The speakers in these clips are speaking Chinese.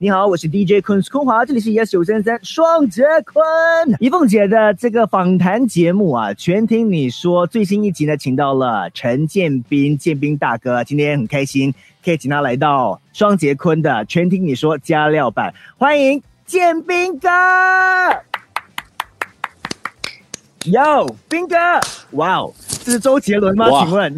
你好，我是 DJ 坤坤华，这里是 Yes 九三三双杰坤。一凤姐的这个访谈节目啊，全听你说最新一集呢，请到了陈建斌，建斌大哥，今天很开心可以请他来到双杰坤的全听你说加料版，欢迎建斌哥。哟，斌哥，哇哦，这是周杰伦吗？请问？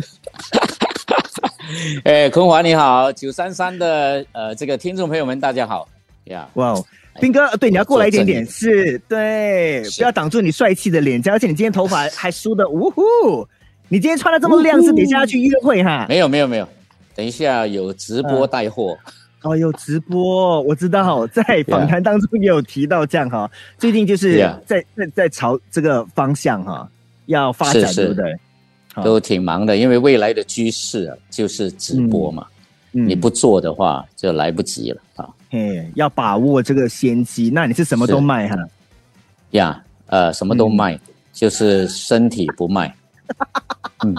哎，坤华你好，九三三的呃，这个听众朋友们大家好呀！哇哦，斌哥，对，你要过来一点点，是对，不要挡住你帅气的脸颊，而且你今天头发 还梳的，呜呼！你今天穿的这么亮，是等一下要去约会哈？没有没有没有，等一下有直播带货哦，有直播，我知道，在访谈当中也有提到这样哈，最近就是在在在朝这个方向哈要发展，对不对？都挺忙的，因为未来的趋势啊，就是直播嘛。你不做的话，就来不及了啊。嘿，要把握这个先机。那你是什么都卖哈？呀，呃，什么都卖，就是身体不卖。嗯。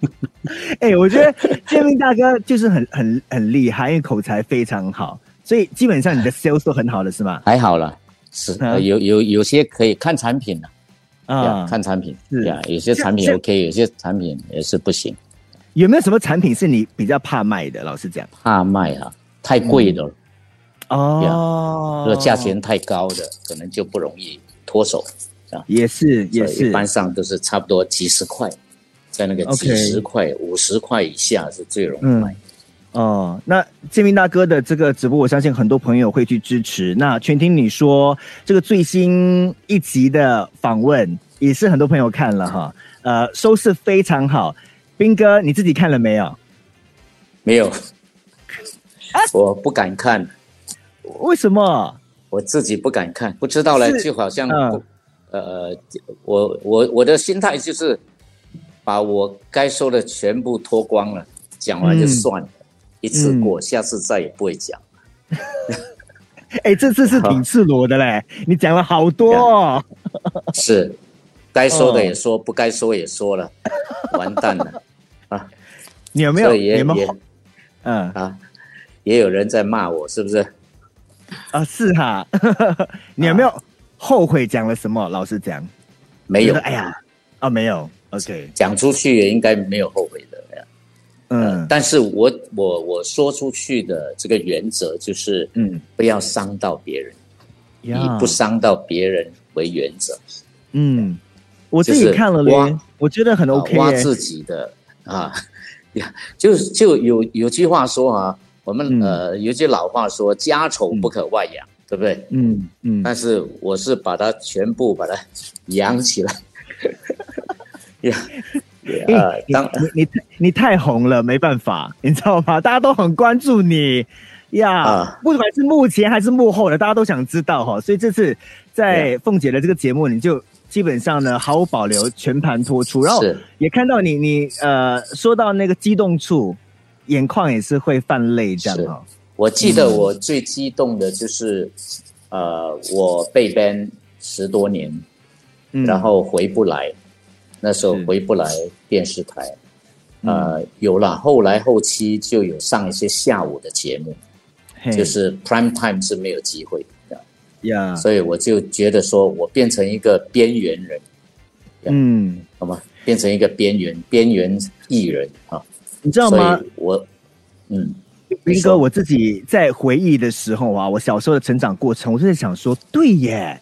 哎，我觉得建明大哥就是很很很厉害，因为口才非常好，所以基本上你的 sales 都很好的是吗？还好了，是有有有些可以看产品的。啊，看产品是。呀，有些产品 OK，有些产品也是不行。有没有什么产品是你比较怕卖的？老实讲，怕卖啊，太贵的。哦，如果价钱太高的，可能就不容易脱手。啊，也是也是，一般上都是差不多几十块，在那个几十块、五十块以下是最容易卖。哦，那建明大哥的这个直播，我相信很多朋友会去支持。那全听你说这个最新一集的访问，也是很多朋友看了哈，呃，收视非常好。斌哥，你自己看了没有？没有，我不敢看。为什么？我自己不敢看，不知道嘞，就好像，呃，我我我的心态就是，把我该说的全部脱光了，讲完就算了。一次过，下次再也不会讲。哎，这次是挺赤裸的嘞，你讲了好多。是，该说的也说，不该说也说了，完蛋了 啊！你有没有？也也，嗯啊，也有人在骂我，是不是？啊，是哈。你有没有后悔讲了什么？老实讲，没有。哎呀，啊，没有。OK，讲出去也应该没有后悔的。嗯，但是我我我说出去的这个原则就是，嗯，不要伤到别人，以不伤到别人为原则。嗯，我自己看了挖，我觉得很 OK。挖自己的 啊，呀，就就有有句话说啊，我们呃有句老话说，家丑不可外扬，对不对？嗯嗯。但是我是把它全部把它养起来，呀。哎，当你你你太红了，没办法，你知道吗？大家都很关注你呀，不管是幕前还是幕后的，大家都想知道哈。所以这次在凤姐的这个节目，你就基本上呢毫无保留，全盘托出，然后也看到你你呃说到那个激动处，眼眶也是会泛泪这样哈。我记得我最激动的就是呃我被 ban 十多年，然后回不来。那时候回不来电视台，呃，有了。后来后期就有上一些下午的节目，就是 prime time 是没有机会的，呀。所以我就觉得说我变成一个边缘人，嗯，好吗？变成一个边缘边缘艺人啊，你知道吗？我，嗯，斌哥，我自己在回忆的时候啊，我小时候的成长过程，我就在想说，对耶，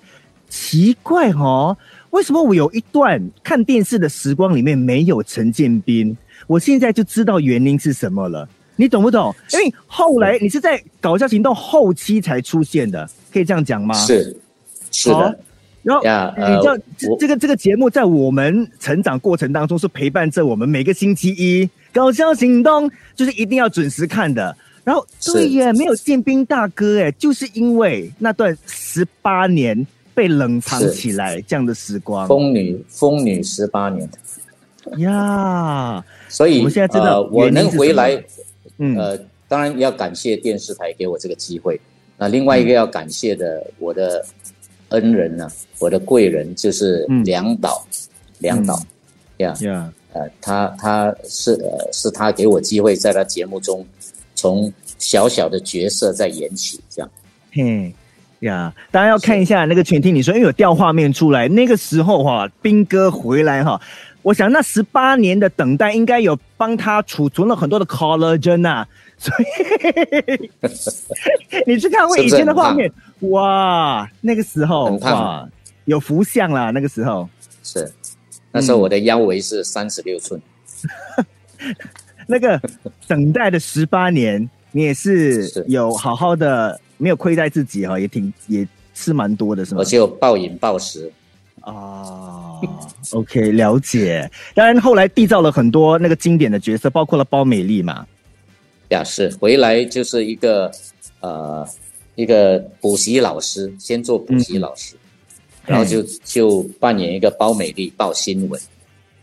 奇怪哦。为什么我有一段看电视的时光里面没有陈建斌？我现在就知道原因是什么了，你懂不懂？因为后来你是在搞笑行动后期才出现的，可以这样讲吗？是，是的。然后你知道这个这个节目在我们成长过程当中是陪伴着我们每个星期一搞笑行动，就是一定要准时看的。然后对耶，没有建斌大哥哎，就是因为那段十八年。被冷藏起来，这样的时光。风女，风女十八年呀！所以我们现在知道，我能回来，呃，当然要感谢电视台给我这个机会。那另外一个要感谢的，我的恩人呢，我的贵人就是梁导，梁导呀呀，呃，他他是呃是他给我机会在他节目中。从小小的角色在演起，这样。嘿呀，大家要看一下那个全听你说，因为有调画面出来，那个时候哈，兵哥回来哈，我想那十八年的等待应该有帮他储存了很多的 collagen 啊，所以 你去看我以前的画面，哇，那个时候哇，有福相啦，那个时候。是，那时候我的腰围是三十六寸。那个等待的十八年，你也是。有好好的，没有亏待自己哈，也挺也吃蛮多的，是吗？我就暴饮暴食啊。OK，了解。当然后来缔造了很多那个经典的角色，包括了包美丽嘛。呀，是回来就是一个呃一个补习老师，先做补习老师，然后就就扮演一个包美丽报新闻。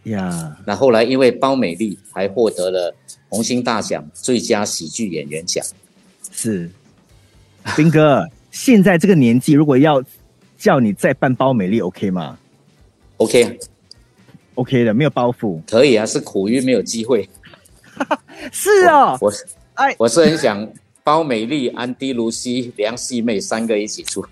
呀，那后来因为包美丽还获得了红星大奖最佳喜剧演员奖。是，兵哥，现在这个年纪，如果要叫你再扮包美丽，OK 吗？OK，OK 的，没有包袱。可以啊，是苦于没有机会。是哦，我是哎，我是很想包美丽、安迪卢西、梁细妹三个一起出。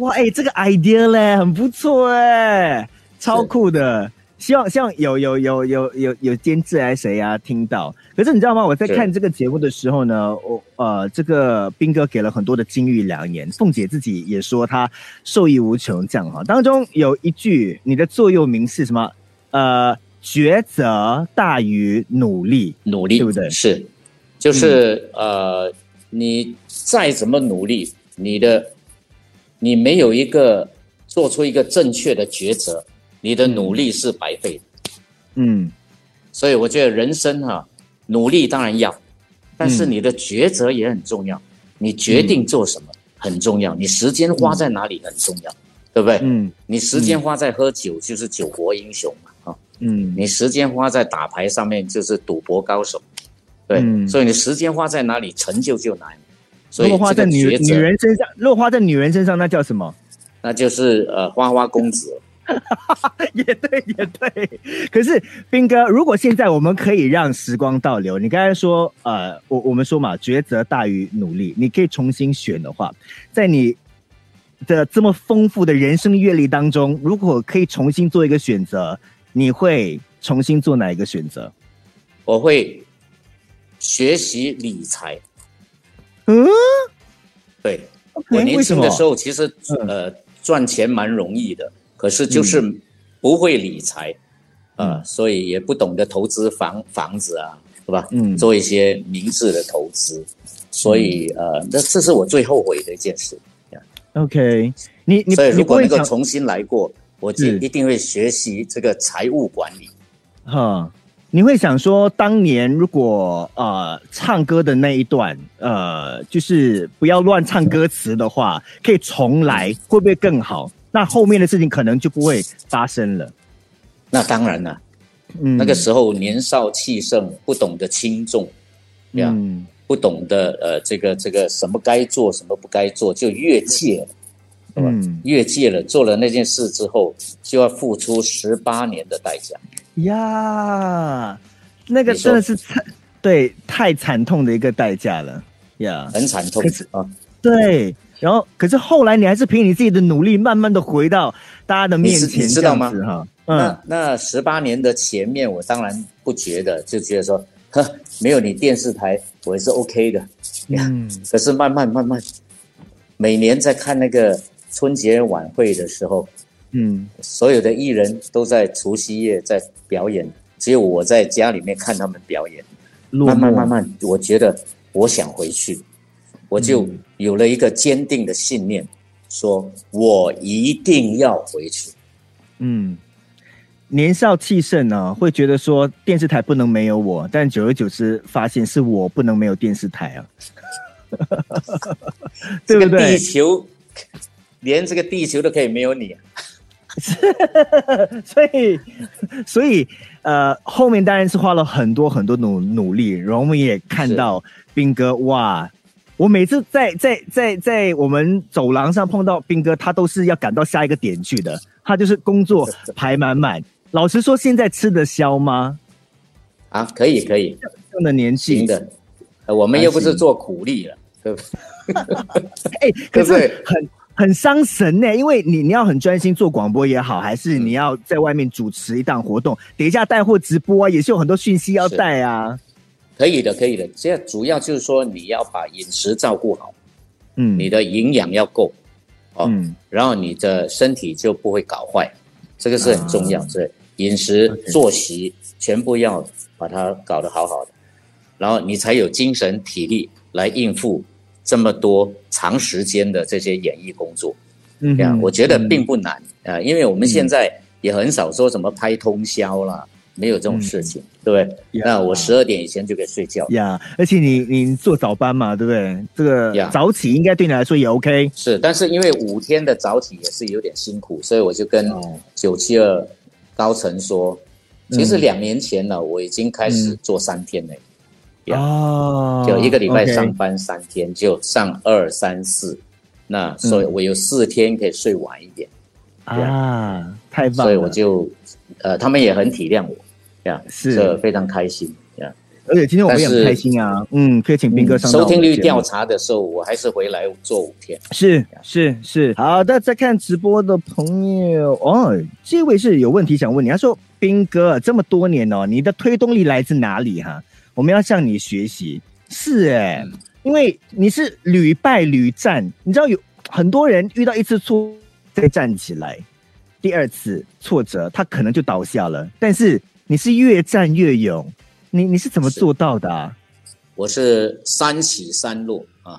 哇，哎，这个 idea 嘞，很不错哎，超酷的。希望希望有有有有有有监制还是谁啊？听到？可是你知道吗？我在看这个节目的时候呢，我呃，这个斌哥给了很多的金玉良言，凤姐自己也说她受益无穷，这样哈。当中有一句，你的座右铭是什么？呃，抉择大于努力，努力对不对？是，就是呃，你再怎么努力，你的你没有一个做出一个正确的抉择。你的努力是白费的，嗯，所以我觉得人生哈，努力当然要，但是你的抉择也很重要，你决定做什么很重要，你时间花在哪里很重要，对不对？嗯，你时间花在喝酒就是酒国英雄嘛，哈，嗯，你时间花在打牌上面就是赌博高手，对，所以你时间花在哪里成就就难，所以花在女女人身上，落花在女人身上那叫什么？那就是呃花花公子。也对，也对。可是斌哥，如果现在我们可以让时光倒流，你刚才说，呃，我我们说嘛，抉择大于努力，你可以重新选的话，在你的这么丰富的人生阅历当中，如果可以重新做一个选择，你会重新做哪一个选择？我会学习理财。嗯，对，我年轻的时候其实呃赚钱蛮容易的。可是就是不会理财，啊，所以也不懂得投资房房子啊，是吧？嗯，做一些明智的投资，所以呃，那这是我最后悔的一件事。OK，你你所以如果能够重新来过，我就一定会学习这个财务管理。哈，你会想说，当年如果呃唱歌的那一段，呃，就是不要乱唱歌词的话，可以重来，会不会更好？那后面的事情可能就不会发生了。那当然了，嗯，那个时候年少气盛，不懂得轻重，对呀，不懂得呃，这个这个什么该做，什么不该做，就越界了，嗯，越界了，做了那件事之后，就要付出十八年的代价。呀，那个真的是惨，对，太惨痛的一个代价了。呀，很惨痛啊，对。然后，可是后来你还是凭你自己的努力，慢慢的回到大家的面前，你知道吗？哈，那那十八年的前面，我当然不觉得，就觉得说，呵，没有你电视台，我也是 OK 的。嗯。可是慢慢慢慢，每年在看那个春节晚会的时候，嗯，所有的艺人都在除夕夜在表演，只有我在家里面看他们表演。慢慢慢慢，我觉得我想回去。我就有了一个坚定的信念，说我一定要回去。嗯，年少气盛呢，会觉得说电视台不能没有我，但久而久之发现是我不能没有电视台啊。对不对？地球连这个地球都可以没有你，所以所以呃，后面当然是花了很多很多努努力，然后我们也看到兵哥哇。我每次在在在在我们走廊上碰到兵哥，他都是要赶到下一个点去的。他就是工作 排满满。老实说，现在吃得消吗？啊，可以可以，这样的年纪，的，我们又不是做苦力了，对不对？哎，可是很很伤神呢，因为你你要很专心做广播也好，还是你要在外面主持一档活动，等一下带货直播啊，也是有很多讯息要带啊。可以的，可以的。这主要就是说你要把饮食照顾好，嗯，你的营养要够，哦，然后你的身体就不会搞坏，这个是很重要。对，饮食作息全部要把它搞得好好的，然后你才有精神体力来应付这么多长时间的这些演艺工作。嗯，这样我觉得并不难啊，因为我们现在也很少说什么拍通宵啦。没有这种事情，对不对？那我十二点以前就可以睡觉。呀，而且你你做早班嘛，对不对？这个早起应该对你来说也 OK。是，但是因为五天的早起也是有点辛苦，所以我就跟九七二高层说，其实两年前呢，我已经开始做三天嘞。哦，就一个礼拜上班三天，就上二三四，那所以我有四天可以睡晚一点。啊，太棒了！所以我就，呃，他们也很体谅我。是非常开心呀，而且今天我们也很开心啊，嗯，可以请斌哥上。收听率调查的时候，我还是回来做五天。是是是，好的，在看直播的朋友哦，这位是有问题想问你，他说斌哥这么多年哦，你的推动力来自哪里哈？我们要向你学习。是哎，因为你是屡败屡战，你知道有很多人遇到一次挫再站起来，第二次挫折他可能就倒下了，但是。你是越战越勇，你你是怎么做到的啊？我是三起三落啊，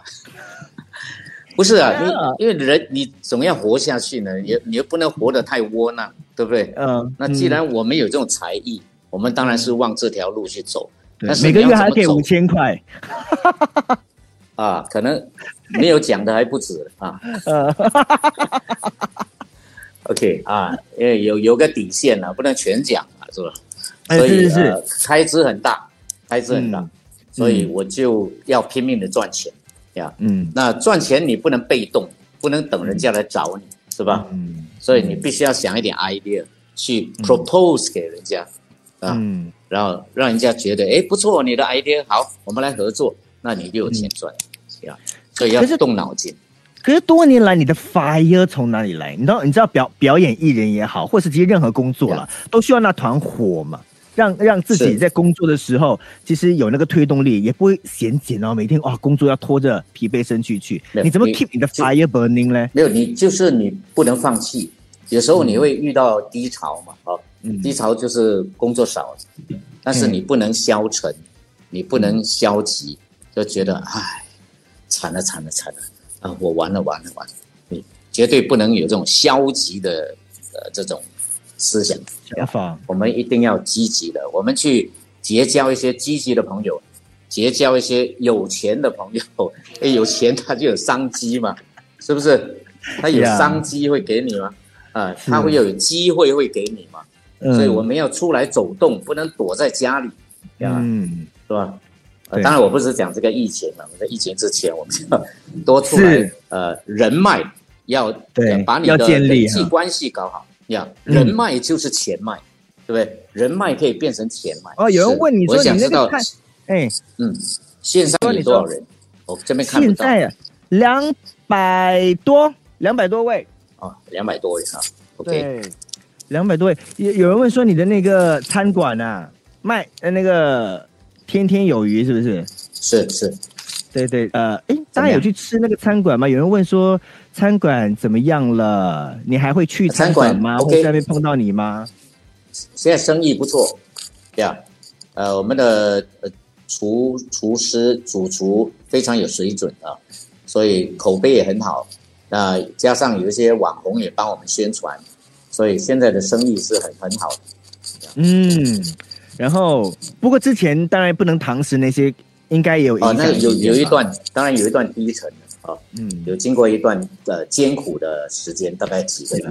不是啊，因因为人你总要活下去呢，也你又不能活得太窝囊，对不对？嗯，那既然我们有这种才艺，我们当然是往这条路去走。但是每个月还给五千块，啊，可能没有讲的还不止啊。OK 啊，因为有有个底线了，不能全讲啊，是吧？所以呃，开支很大，开支很大，所以我就要拼命的赚钱呀。嗯，那赚钱你不能被动，不能等人家来找你，是吧？嗯，所以你必须要想一点 idea 去 propose 给人家啊，然后让人家觉得哎不错，你的 idea 好，我们来合作，那你就有钱赚呀。所以要动脑筋。可是多年来，你的 fire 从哪里来？你知道，你知道表表演艺人也好，或是其实任何工作了，都需要那团火嘛。让让自己在工作的时候，其实有那个推动力，也不会闲简哦。每天哇，工作要拖着疲惫身躯去，你怎么 keep 你的 fire burning 呢？没有，你就是你不能放弃。有时候你会遇到低潮嘛，哦，低潮就是工作少，但是你不能消沉，你不能消极，就觉得唉，惨了惨了惨了啊，我完了完了完了，你绝对不能有这种消极的呃这种。思想想法，我们一定要积极的。我们去结交一些积极的朋友，结交一些有钱的朋友。哎，有钱他就有商机嘛，是不是？他有商机会给你吗？啊，他会有机会会给你嘛？所以我们要出来走动，不能躲在家里，嗯，是吧？当然，我不是讲这个疫情了。在疫情之前，我们要多出来，呃，人脉要对，把你的人际关系搞好。呀，人脉就是钱脉，对不对？人脉可以变成钱脉。哦，有人问你说你那个看，哎，嗯，线上有多少人？我这边看不到现在两百多，两百多位。啊，两百多位啊。OK，两百多位。有有人问说你的那个餐馆啊，卖呃那个天天有余是不是？是是。对对，呃，哎，大家有去吃那个餐馆吗？有人问说餐馆怎么样了？你还会去餐馆吗？会在那边碰到你吗？现在生意不错，对呀，呃，我们的呃厨厨师主厨非常有水准啊，所以口碑也很好。那加上有一些网红也帮我们宣传，所以现在的生意是很很好的。嗯，然后不过之前当然不能堂食那些。应该有哦，那有有一段，当然有一段低沉的啊，嗯，有经过一段呃艰苦的时间，大概几个月，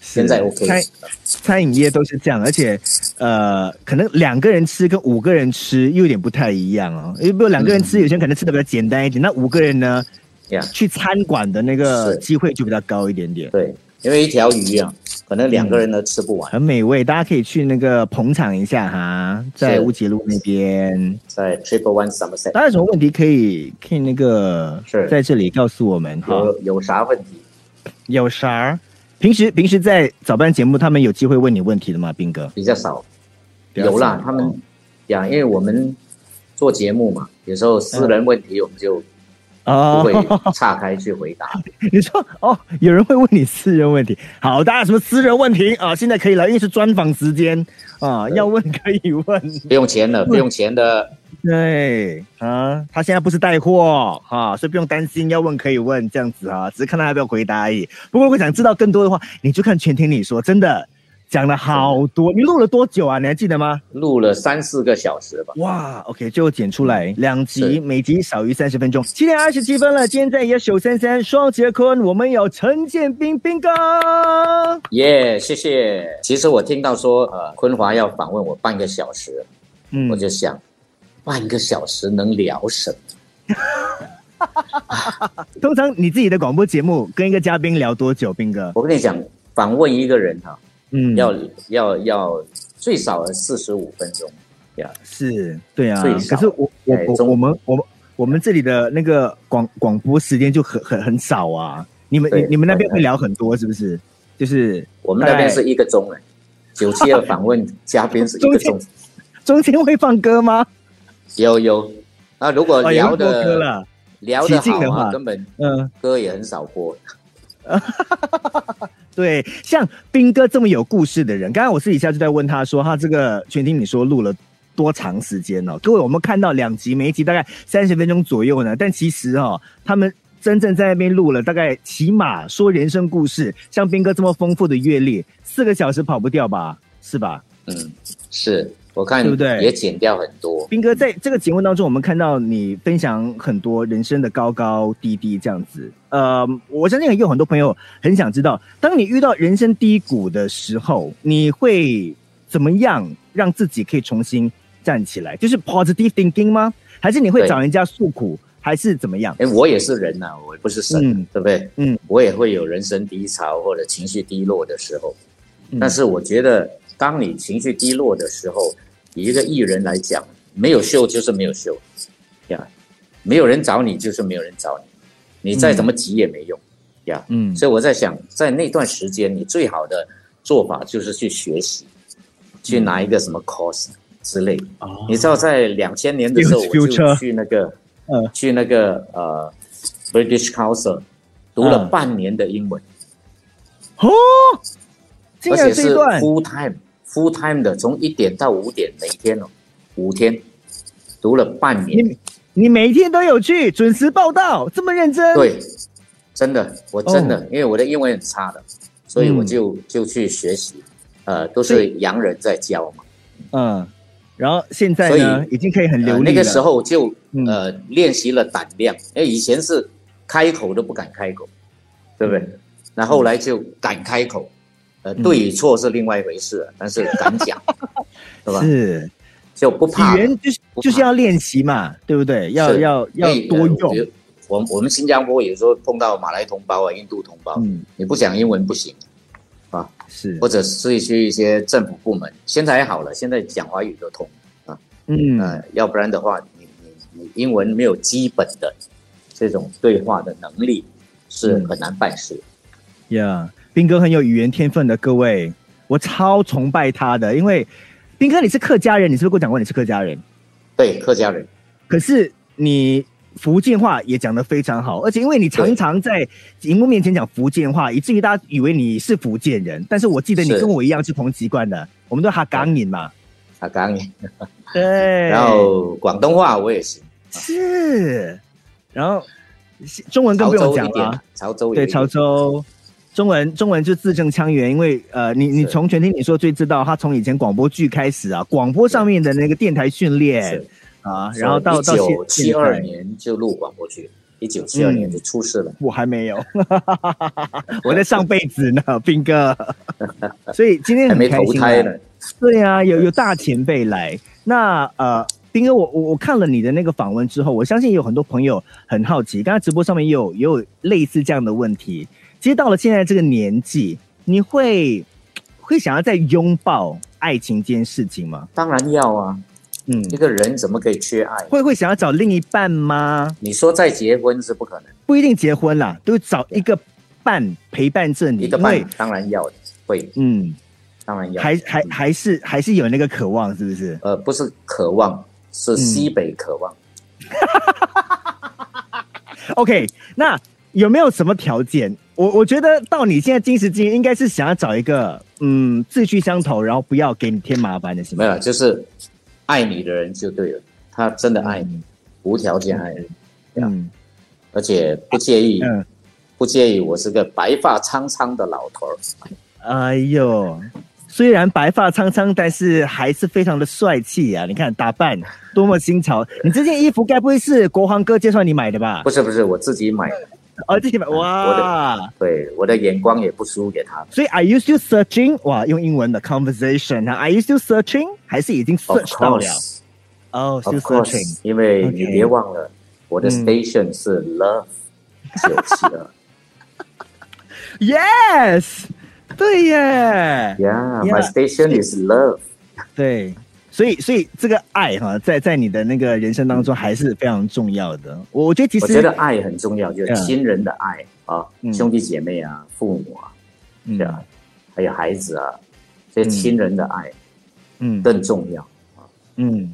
现在 OK。餐餐饮业都是这样，而且呃，可能两个人吃跟五个人吃又有点不太一样哦。因为不两个人吃，有些人可能吃的比较简单一点，那五个人呢，呀，去餐馆的那个机会就比较高一点点。对，因为一条鱼啊，可能两个人都吃不完，很美味，大家可以去那个捧场一下哈，在乌节路那边，在 Triple One Somerset。大家有什么问题可以可以那个是在这里告诉我们，有有啥问题？有啥？平时平时在早班节目，他们有机会问你问题的吗？斌哥比较少，有啦，他们讲，因为我们做节目嘛，有时候私人问题我们就。不会岔开去回答。你说哦，有人会问你私人问题。好，大家什么私人问题啊？现在可以了，因为是专访时间啊，要问可以问，不用钱的，不用钱的。对啊，他现在不是带货啊，所以不用担心，要问可以问这样子啊，只是看他要不要回答而已。不过我想知道更多的话，你就看全听你说，真的。讲了好多，你录了多久啊？你还记得吗？录了三四个小时吧。哇，OK，最后剪出来两集，每集少于三十分钟。七点二十七分了，今天在野手三三双节坤，我们有陈建斌斌哥。耶，谢谢。其实我听到说，呃，坤华要访问我半个小时，嗯，我就想，半个小时能聊什么？通常你自己的广播节目跟一个嘉宾聊多久，斌哥？我跟你讲，访问一个人哈。嗯，要要要最少四十五分钟，呀，是，对啊，可是我我我我们我们我们这里的那个广广播时间就很很很少啊，你们你你们那边会聊很多是不是？就是我们那边是一个钟哎，九七二访问嘉宾是一个钟，中间会放歌吗？有有，啊，如果聊的聊的好的话，根本嗯歌也很少播。对，像斌哥这么有故事的人，刚刚我私底下就在问他说，他这个全听你说录了多长时间呢？各位，我们看到两集，每一集大概三十分钟左右呢，但其实哦，他们真正在那边录了大概起码说人生故事，像斌哥这么丰富的阅历，四个小时跑不掉吧？是吧？嗯，是。我看对不对？也减掉很多。斌哥在这个节目当中，我们看到你分享很多人生的高高低低这样子。呃，我相信也有很多朋友很想知道，当你遇到人生低谷的时候，你会怎么样让自己可以重新站起来？就是 positive thinking 吗？还是你会找人家诉苦，还是怎么样？哎，我也是人呐，我不是神，对不对？嗯，我也会有人生低潮或者情绪低落的时候。但是我觉得，当你情绪低落的时候，以一个艺人来讲，没有秀就是没有秀，呀，没有人找你就是没有人找你，你再怎么急也没用，呀，嗯，所以我在想，在那段时间，你最好的做法就是去学习，去拿一个什么 course 之类。你知道，在两千年的时候，我就去那个，呃，去那个呃，British Council 读了半年的英文，哦，而且是 full time。Full time 的，从一点到五点，每天哦，五天，读了半年。你你每天都有去准时报道，这么认真？对，真的，我真的，因为我的英文很差的，所以我就就去学习，呃，都是洋人在教嘛。嗯，然后现在呢，已经可以很流利那个时候就呃练习了胆量，因为以前是开口都不敢开口，对不对？那后来就敢开口。呃，对与错是另外一回事，但是敢讲，是吧？是，就不怕。语言就是就是要练习嘛，对不对？要要要多用。我我们新加坡有时候碰到马来同胞啊、印度同胞，嗯你不讲英文不行啊。是，或者是去一些政府部门，现在还好了，现在讲华语都通啊。嗯，呃，要不然的话，你你你英文没有基本的这种对话的能力，是很难办事。Yeah。斌哥很有语言天分的，各位，我超崇拜他的。因为斌哥你是客家人，你是不是跟我讲过你是客家人？对，客家人。可是你福建话也讲得非常好，而且因为你常常在荧幕面前讲福建话，以至于大家以为你是福建人。但是我记得你跟我一样是同籍贯的，我们都哈港人嘛，哈港人。对。然后广东话我也行。是。然后中文更不用讲了，潮州对潮州。中文中文就字正腔圆，因为呃，你你从全听你说最知道，他从以前广播剧开始啊，广播上面的那个电台训练啊，然后到到一九七二年就录广播剧，一九七二年就出事了，我还没有，我在上辈子呢，斌哥，所以今天很开心啊，对啊，有有大前辈来，那呃，斌哥，我我我看了你的那个访问之后，我相信有很多朋友很好奇，刚才直播上面也有也有类似这样的问题。其实到了现在这个年纪，你会会想要再拥抱爱情这件事情吗？当然要啊。嗯，一个人怎么可以缺爱？会会想要找另一半吗？你说再结婚是不可能，不一定结婚啦，都找一个伴陪伴着你。一个伴当然要会，嗯，当然要。还还还是还是有那个渴望，是不是？呃，不是渴望，是西北渴望。OK，那有没有什么条件？我我觉得到你现在今时今日，应该是想要找一个嗯志趣相投，然后不要给你添麻烦的，行吗？没有，就是爱你的人就对了，他真的爱你，无条件爱你，嗯，而且不介意，不介意我是个白发苍苍的老头儿。哎呦。虽然白发苍苍，但是还是非常的帅气啊！你看打扮多么新潮。你这件衣服该不会是国皇哥介绍你买的吧？不是不是，我自己买的。哦，自己买哇！对，我的眼光也不输给他。所以，Are you still searching？哇，用英文的 conversation 啊？Are you still searching？还是已经 search 到了？哦，still searching。因为你别忘了，我的 station 是 Love 九七二。Yes。对耶，Yeah，my station is love。对，所以所以这个爱哈，在在你的那个人生当中还是非常重要的。我我觉得其实我觉得爱很重要，就是亲人的爱啊，兄弟姐妹啊，父母啊，对啊，还有孩子啊，这些亲人的爱，嗯，更重要啊，嗯，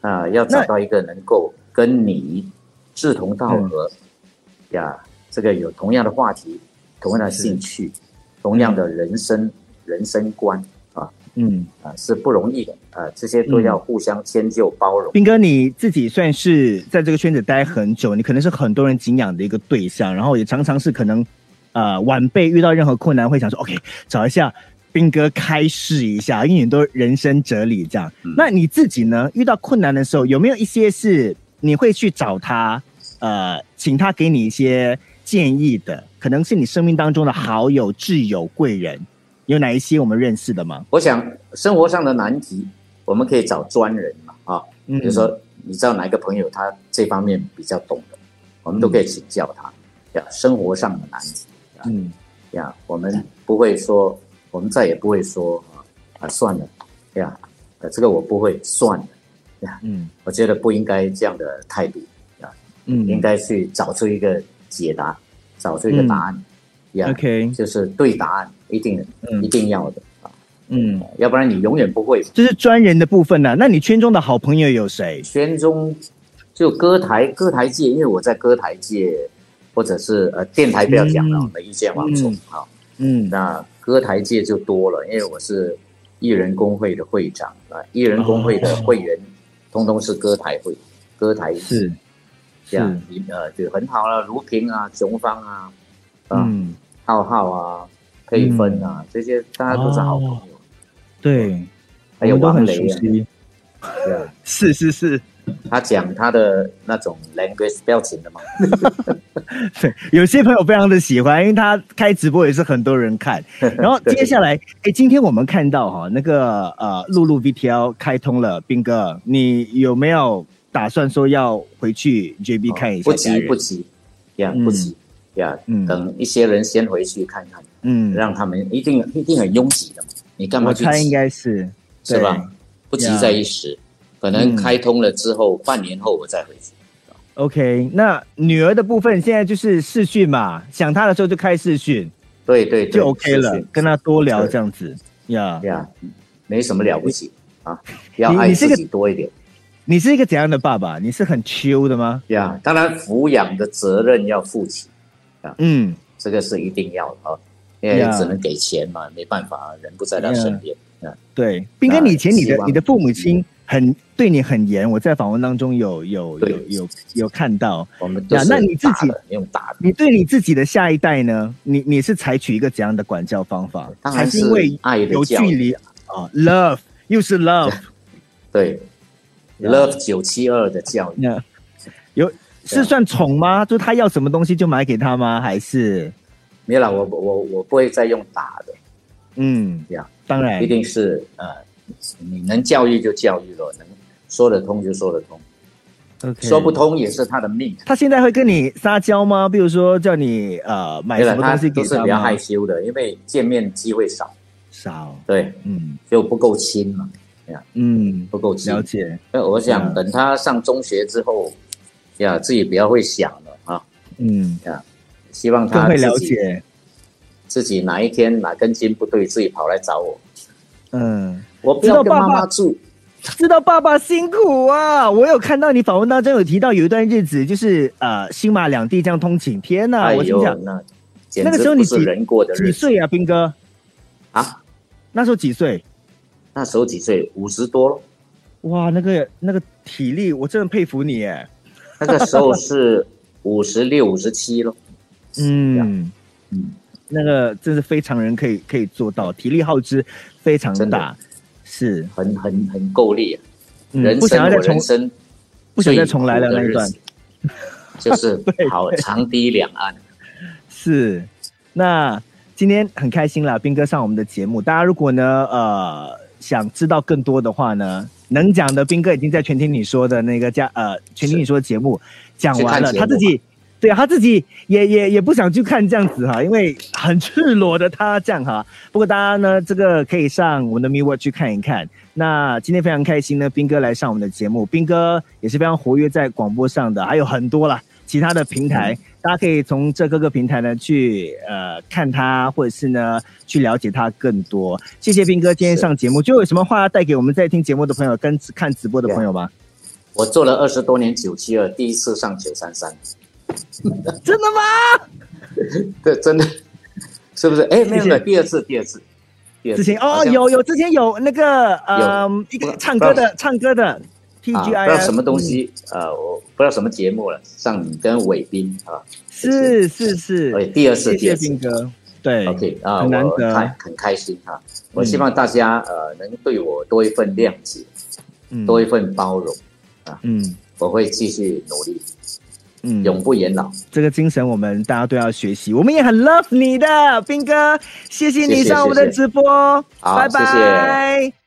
啊，要找到一个能够跟你志同道合呀，这个有同样的话题，同样的兴趣。同样的人生人生观啊，嗯啊是不容易的啊，这些都要互相迁就包容。斌哥，你自己算是在这个圈子待很久，你可能是很多人敬仰的一个对象，然后也常常是可能呃晚辈遇到任何困难会想说，OK，找一下斌哥开示一下，因为很多人生哲理这样。那你自己呢？遇到困难的时候，有没有一些是你会去找他，呃，请他给你一些？建议的可能是你生命当中的好友、挚友、贵人，有哪一些我们认识的吗？我想生活上的难题，我们可以找专人嘛，啊，比如说你知道哪一个朋友他这方面比较懂的，我们都可以请教他。呀，生活上的难题，嗯，呀，我们不会说，我们再也不会说啊啊算了，呀，呃，这个我不会算了，呀，嗯，我觉得不应该这样的态度，啊，嗯，应该去找出一个。解答，找出一个答案，OK，就是对答案，一定一定要的啊，嗯，要不然你永远不会。这是专人的部分呢。那你圈中的好朋友有谁？圈中就歌台歌台界，因为我在歌台界，或者是呃电台不要讲了，没意见王总啊，嗯，那歌台界就多了，因为我是艺人工会的会长啊，艺人工会的会员，通通是歌台会，歌台是。这样，呃，就很好了。如萍啊，雄芳啊，嗯，浩浩啊，佩芬啊，这些大家都是好朋友。对，还有王雷啊，对啊，是是是，他讲他的那种 language 表情的嘛。对，有些朋友非常的喜欢，因为他开直播也是很多人看。然后接下来，哎，今天我们看到哈，那个呃，露露 VTL 开通了，斌哥，你有没有？打算说要回去 JB 看一下，不急不急，呀不急呀，等一些人先回去看看，嗯，让他们一定一定很拥挤的嘛，你干嘛去？我猜应该是是吧？不急在一时，可能开通了之后，半年后我再回去。OK，那女儿的部分现在就是视讯嘛，想她的时候就开视讯，对对，就 OK 了，跟她多聊这样子，呀呀，没什么了不起啊，要爱自己多一点。你是一个怎样的爸爸？你是很 chill 的吗？呀，当然抚养的责任要负起啊。嗯，这个是一定要的啊，因为只能给钱嘛，没办法，人不在他身边啊。对，斌哥，你以前你的你的父母亲很对你很严，我在访问当中有有有有有看到。我们呀，那你自己用打，你对你自己的下一代呢？你你是采取一个怎样的管教方法？还是因为爱有距离啊？Love 又是 love，对。Love 九七二的教育，有是算宠吗？就他要什么东西就买给他吗？还是没有啦，我我我不会再用打的。嗯，这样当然一定是呃，你能教育就教育了，能说得通就说得通。说不通也是他的命。他现在会跟你撒娇吗？比如说叫你呃买什么东西给他是比较害羞的，因为见面机会少。少，对，嗯，就不够亲嘛，呀，嗯，不够亲。了解。那我想等他上中学之后，呀，自己比较会想了啊，嗯，呀，希望他会了解自己哪一天哪根筋不对，自己跑来找我。嗯，我不要跟妈妈住。知道爸爸辛苦啊！我有看到你访问当中有提到有一段日子，就是呃，新马两地这样通勤。天哪，我心想，那那个时候你几几岁啊，兵哥？啊，那时候几岁？那时候几岁？五十多了。哇，那个那个体力，我真的佩服你哎。那个时候是五十六、五十七了。嗯。嗯，那个真是非常人可以可以做到，体力耗资非常大。是。很很很够力，不想要再重生，不想再重来了那一段，就是 好长堤两岸。是，那今天很开心啦，斌哥上我们的节目。大家如果呢呃想知道更多的话呢，能讲的斌哥已经在全听你说的那个家呃全听你说的节目讲完了，他自己。对啊，他自己也也也不想去看这样子哈，因为很赤裸的他这样哈。不过大家呢，这个可以上我们的 m i w o r 去看一看。那今天非常开心呢，斌哥来上我们的节目，斌哥也是非常活跃在广播上的，还有很多啦其他的平台，大家可以从这各个平台呢去呃看他，或者是呢去了解他更多。谢谢斌哥今天上节目，就有什么话要带给我们在听节目的朋友跟看直播的朋友吗？我做了二十多年九七二，第一次上九三三。真的吗？对，真的，是不是？哎，没有没有，第二次，第二次，之前哦，有有，之前有那个呃，一个唱歌的，唱歌的，T G I，不知道什么东西，呃，我不知道什么节目了，上你跟伟斌啊，是是是，哎，第二次，谢谢斌哥，对，OK 啊，很难得，很开心哈，我希望大家呃能对我多一份谅解，多一份包容啊，嗯，我会继续努力。嗯，永不言老，这个精神我们大家都要学习。我们也很 love 你的斌哥，谢谢你上我们的直播，拜拜。